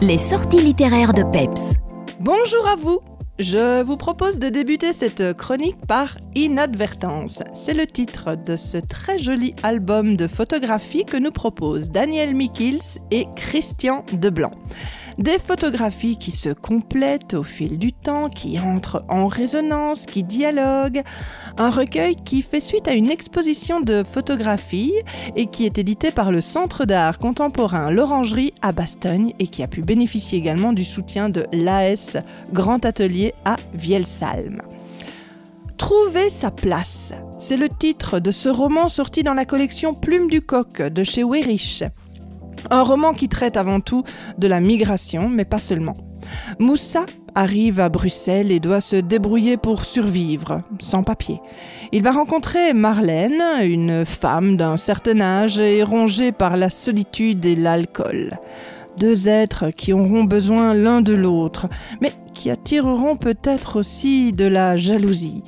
Les sorties littéraires de Peps. Bonjour à vous Je vous propose de débuter cette chronique par Inadvertance. C'est le titre de ce très joli album de photographie que nous proposent Daniel Mikils et Christian Deblanc. Des photographies qui se complètent au fil du temps, qui entrent en résonance, qui dialoguent. Un recueil qui fait suite à une exposition de photographies et qui est édité par le Centre d'art contemporain L'Orangerie à Bastogne et qui a pu bénéficier également du soutien de l'AS Grand Atelier à Vielsalm. Trouver sa place, c'est le titre de ce roman sorti dans la collection Plume du Coq de chez Werich. Un roman qui traite avant tout de la migration, mais pas seulement. Moussa arrive à Bruxelles et doit se débrouiller pour survivre, sans papier. Il va rencontrer Marlène, une femme d'un certain âge et rongée par la solitude et l'alcool. Deux êtres qui auront besoin l'un de l'autre, mais qui attireront peut-être aussi de la jalousie.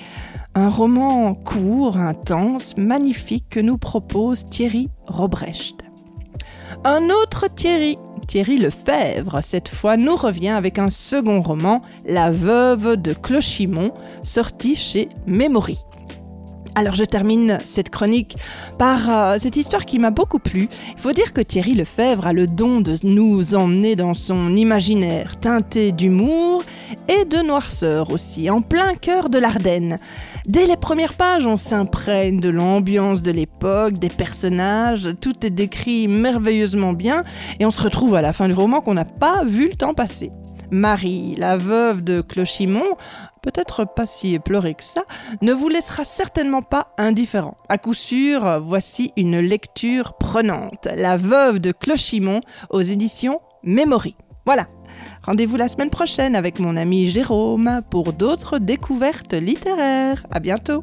Un roman court, intense, magnifique que nous propose Thierry Robrecht. Un autre Thierry, Thierry Lefebvre, cette fois nous revient avec un second roman, La veuve de Clochimont, sorti chez Memory. Alors je termine cette chronique par euh, cette histoire qui m'a beaucoup plu. Il faut dire que Thierry Lefebvre a le don de nous emmener dans son imaginaire, teinté d'humour et de noirceur aussi, en plein cœur de l'Ardenne. Dès les premières pages, on s'imprègne de l'ambiance de l'époque, des personnages, tout est décrit merveilleusement bien et on se retrouve à la fin du roman qu'on n'a pas vu le temps passer. Marie, la veuve de Clochimont, peut-être pas si éplorée que ça, ne vous laissera certainement pas indifférent. À coup sûr, voici une lecture prenante. La veuve de Clochimont aux éditions Memory. Voilà. Rendez-vous la semaine prochaine avec mon ami Jérôme pour d'autres découvertes littéraires. À bientôt.